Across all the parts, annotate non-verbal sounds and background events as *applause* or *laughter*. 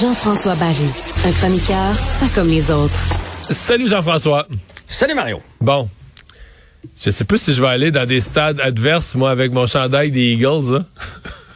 Jean-François Barry, un chroniqueur pas comme les autres. Salut Jean-François. Salut Mario. Bon. Je sais pas si je vais aller dans des stades adverses, moi, avec mon chandail des Eagles. Hein. *laughs*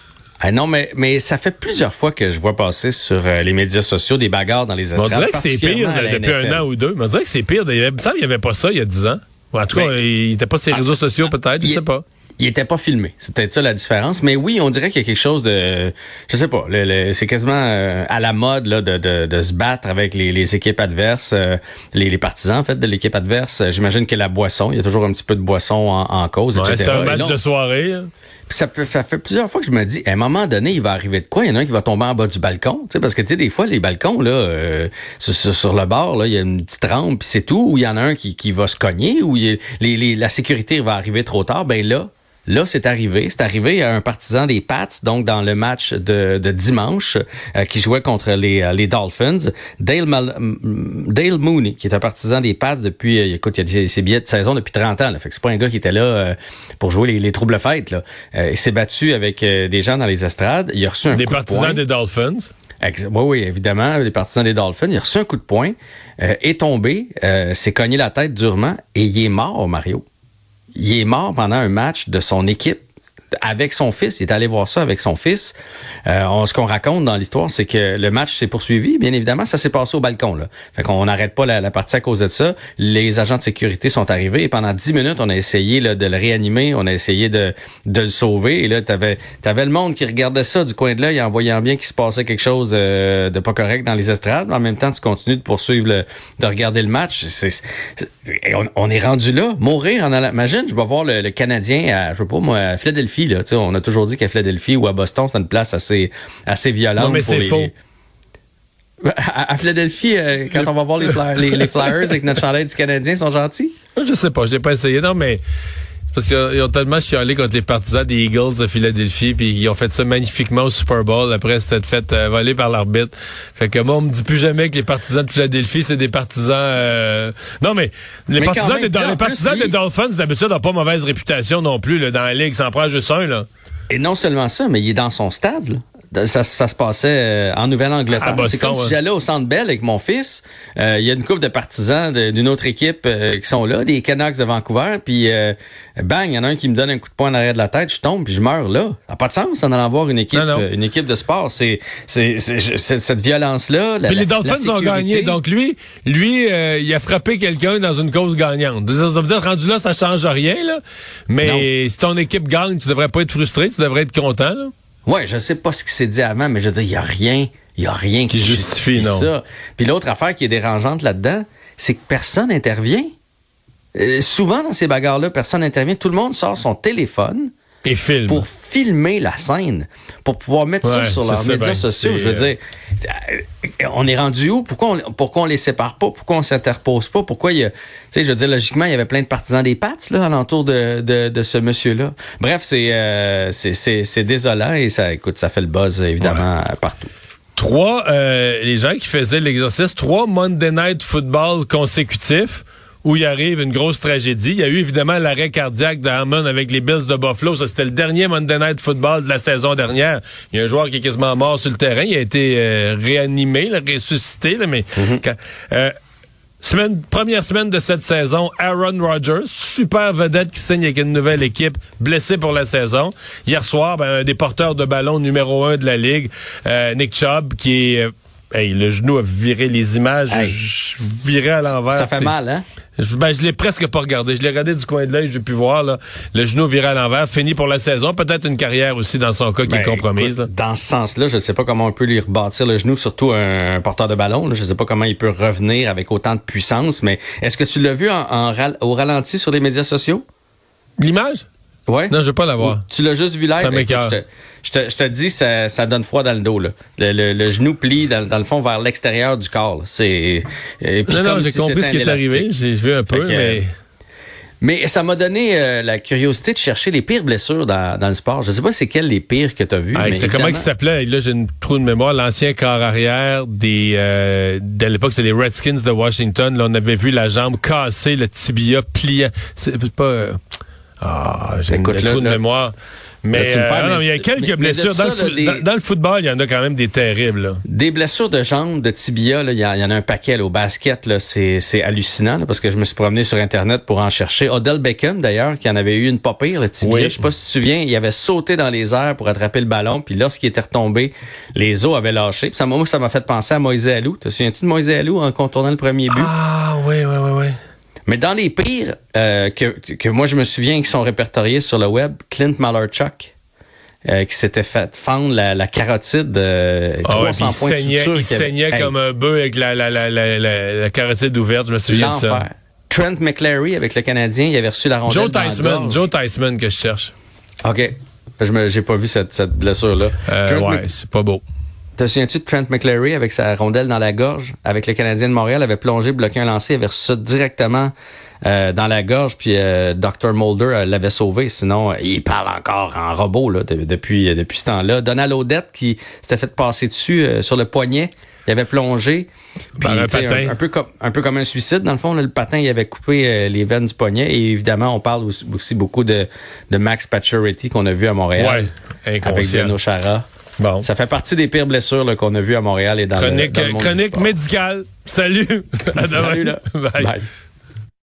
Ah non, mais, mais ça fait plusieurs fois que je vois passer sur euh, les médias sociaux des bagarres dans les estrades. On dirait que c'est pire depuis un an ou deux. Mais on dirait que c'est pire. Il me semble qu'il n'y avait pas ça il y a dix ans. Ou en tout cas, il n'était pas sur les réseaux sociaux, peut-être, je il- sais pas. Il était pas filmé. C'est peut-être ça la différence. Mais oui, on dirait qu'il y a quelque chose de, je sais pas, le- le- c'est quasiment euh, à la mode là, de, de, de se battre avec les, les équipes adverses, euh, les, les partisans en fait de l'équipe adverse. J'imagine que la boisson, il y a toujours un petit peu de boisson en, en cause, Ouais. C'était un match de soirée. hein. Ça, ça fait plusieurs fois que je me dis, à un moment donné, il va arriver de quoi? Il y en a un qui va tomber en bas du balcon. Parce que des fois, les balcons, là, euh, sur, le bord, il y a une petite rampe, puis c'est tout. Ou il y en a un qui, va se cogner, ou la sécurité va arriver trop tard. Ben là, Là, c'est arrivé. C'est arrivé à un partisan des Pats, donc dans le match de, de dimanche, euh, qui jouait contre les, euh, les Dolphins. Dale, Mal- Dale Mooney, qui est un partisan des Pats depuis, euh, écoute, il a ses billets de saison depuis 30 ans. Là. Fait que c'est pas un gars qui était là euh, pour jouer les, les troubles fêtes. Là. Euh, il s'est battu avec euh, des gens dans les estrades. Il a reçu un Des coup de partisans poing. des Dolphins? Oui, oui, évidemment, les partisans des Dolphins. Il a reçu un coup de poing, euh, est tombé, euh, s'est cogné la tête durement et il est mort, Mario. Il est mort pendant un match de son équipe avec son fils. Il est allé voir ça avec son fils. Euh, on- ce qu'on raconte dans l'histoire, c'est que le match s'est poursuivi. Bien évidemment, ça s'est passé au balcon. Là. Fait qu'on n'arrête pas la, la partie à cause de ça. Les agents de sécurité sont arrivés et pendant dix minutes, on a essayé là, de le réanimer. On a essayé de, de le sauver. Et là, t'avais avais le monde qui regardait ça du coin de l'œil en voyant bien qu'il se passait quelque chose euh, de pas correct dans les estrades. En même temps, tu continues de poursuivre, le, de regarder le match. On, est rendu là. Mourir en. Imagine, je vais voir le, le Canadien à, je sais pas moi, à Philadelphie. Là. On a toujours dit qu'à Philadelphie ou à Boston, c'est une place assez, assez violente. Non, mais c'est les- faux. À, à Philadelphie, euh, quand on va voir les, Flyers, les, les Flyers avec notre chandail du Canadien, ils sont gentils? Je sais pas, je l'ai pas essayé. Non, mais parce qu'ils ont tellement chialé contre les partisans des Eagles de Philadelphie, puis ils ont fait ça magnifiquement au Super Bowl. Après, c'était fait euh, voler par l'arbitre. Fait que moi, on me dit plus jamais que les partisans de Philadelphie, c'est des partisans... euh, Non, mais les Mais partisans, même, des, puis en les partisans plus, des lui- Dolphins, d'habitude, n'ont pas mauvaise réputation non plus là, dans la ligue. Ça en prend juste un, là. Et non seulement ça, mais il est dans son stade. Là. Ça, ça se passait euh, en Nouvelle-Angleterre. C'est comme si j'allais au Centre Bell avec mon fils. Euh, Il y a une couple de partisans d'une autre équipe euh, qui sont là, des Canucks de Vancouver. Puis euh, bang, il y en a un qui me donne un coup de poing en arrière de la tête, je tombe puis je meurs là. Ça n'a pas de sens en allant voir une équipe, Non, non. euh, une équipe de sport. C'est cette violence-là. la- Puis les la- Dolphins la ont gagné. Donc lui, lui, euh, il a frappé quelqu'un dans une cause gagnante. Ça veut dire, rendu là, ça change rien, là. Mais si ton équipe gagne, tu devrais pas être frustré, tu devrais être content, là. Ouais, je sais pas ce qui s'est dit avant, mais je veux dire, il y a rien, il y a rien qui, Qui justifie, non. ça. Puis l'autre affaire qui est dérangeante là-dedans, c'est que personne n'intervient. Euh, souvent dans ces bagarres-là, personne n'intervient. Tout le monde sort son téléphone Et film. pour filmer la scène, pour pouvoir mettre ça sur leurs médias bien, sociaux. Je veux dire, euh, on est rendu où? Pourquoi on, pourquoi on les sépare pas? Pourquoi on s'interpose pas? Pourquoi il y a, tu sais, je veux dire, logiquement, il y avait plein de partisans des Pats, là, alentour de, de, de ce monsieur-là. Bref, c'est, euh, c'est, désolant et ça, écoute, ça fait le buzz, évidemment, partout. Trois, euh, les gens qui faisaient l'exercice, trois Monday Night Football consécutifs où il arrive une grosse tragédie. Il y a eu évidemment l'arrêt cardiaque d'Harmon avec les Bills de Buffalo. Ça, c'était le dernier Monday Night Football de la saison dernière. Il y a un joueur qui est quasiment mort sur le terrain. Il a été euh, réanimé, là, ressuscité, là, mais quand- euh, Semaine, première semaine de cette saison, Aaron Rodgers, super vedette qui signe avec une nouvelle équipe, blessé pour la saison. Hier soir, ben, un des porteurs de ballon numéro un de la ligue, euh, Nick Chubb, qui est... hey, le genou a viré les images, Hey. je virais à l'envers. Ça fait t'sais. mal, hein? Je, ben, je l'ai presque pas regardé. Je l'ai regardé du coin de l'œil, j'ai pu voir. Là, le genou viré à l'envers, fini pour la saison. Peut-être une carrière aussi dans son cas qui est Ben, compromise. là. écoute, Dans ce sens-là, je ne sais pas comment on peut lui rebâtir le genou, surtout un, un porteur de ballon. là. Je ne sais pas comment il peut revenir avec autant de puissance, mais est-ce que tu l'as vu en, en ral- au ralenti sur les médias sociaux? L'image? Ouais. Non, je veux pas la voir. Tu l'as juste vu live? Ça m'écoeure. Je te, je te- dis, ça, ça donne froid dans le dos. Là. Le, le- le genou plie, dans, dans le fond, vers l'extérieur du corps. C'est, Non, non, j'ai si compris ce qui est arrivé. J'ai vu un peu, que, mais... Mais ça m'a donné euh, la curiosité de chercher les pires blessures dans, dans le sport. Je sais pas c'est quelles les pires que tu as vues. Ah, c'était comment il s'appelait? Là, j'ai une trou de mémoire. L'ancien corps arrière des... Euh, de l'époque, c'était les Redskins de Washington. Là, on avait vu la jambe cassée, le tibia plié. C'est pas... Euh, ah, j'ai une trou de mémoire. Mais euh, il y a quelques blessures. dans, le, football, il y en a quand même des terribles. Des blessures de jambes, de tibia, il y, en a un paquet. au basket, c'est hallucinant parce que je me suis promené sur Internet pour en chercher. Odell Beckham, d'ailleurs, qui en avait eu une pas pire, le tibia. Je sais pas si tu te souviens, il avait sauté dans les airs pour attraper le ballon. Puis lorsqu'il était retombé, les os avaient lâché. Puis ça m'a fait penser à Moïse Alou. Te souviens-tu de Moïse Alou en contournant le premier but? Ah, oui, oui, oui, oui. Mais dans les pires euh, que, que moi je me souviens qui sont répertoriés sur le web, Clint Malarchuk, euh, qui s'était fait fendre la, la carotide euh, oh, 300 il points saignait, Il saignait comme un bœuf avec la, la, la, la, carotide ouverte, je me souviens de ça. Trent McClary avec le Canadien, il avait reçu la rondelle Joe Theismann, Joe Theismann que je cherche. OK. Je j'ai pas vu cette, cette blessure-là. Euh, ouais, c'est pas beau. Te souviens-tu de Trent McClary avec sa rondelle dans la gorge, avec le Canadien de Montréal, avait plongé, bloqué un lancer, avait reçu directement euh, dans la gorge, puis euh, Dr. Mulder euh, l'avait sauvé. Sinon, il parle encore en robot là, depuis, depuis ce temps-là. Donald Odette qui s'était fait passer dessus sur le poignet, il avait plongé. Par un, patin. Un, peu comme, un peu comme un suicide, dans le fond. le patin, il avait coupé les veines du poignet. Et évidemment, on parle aussi, beaucoup de, de Max Pacioretty qu'on a vu à Montréal. Ouais, avec Dino Chara. Bon. Ça fait partie des pires blessures qu'on a vues à Montréal et dans chronique, le, dans Chronique médicale. Salut. *laughs* Salut là. Bye.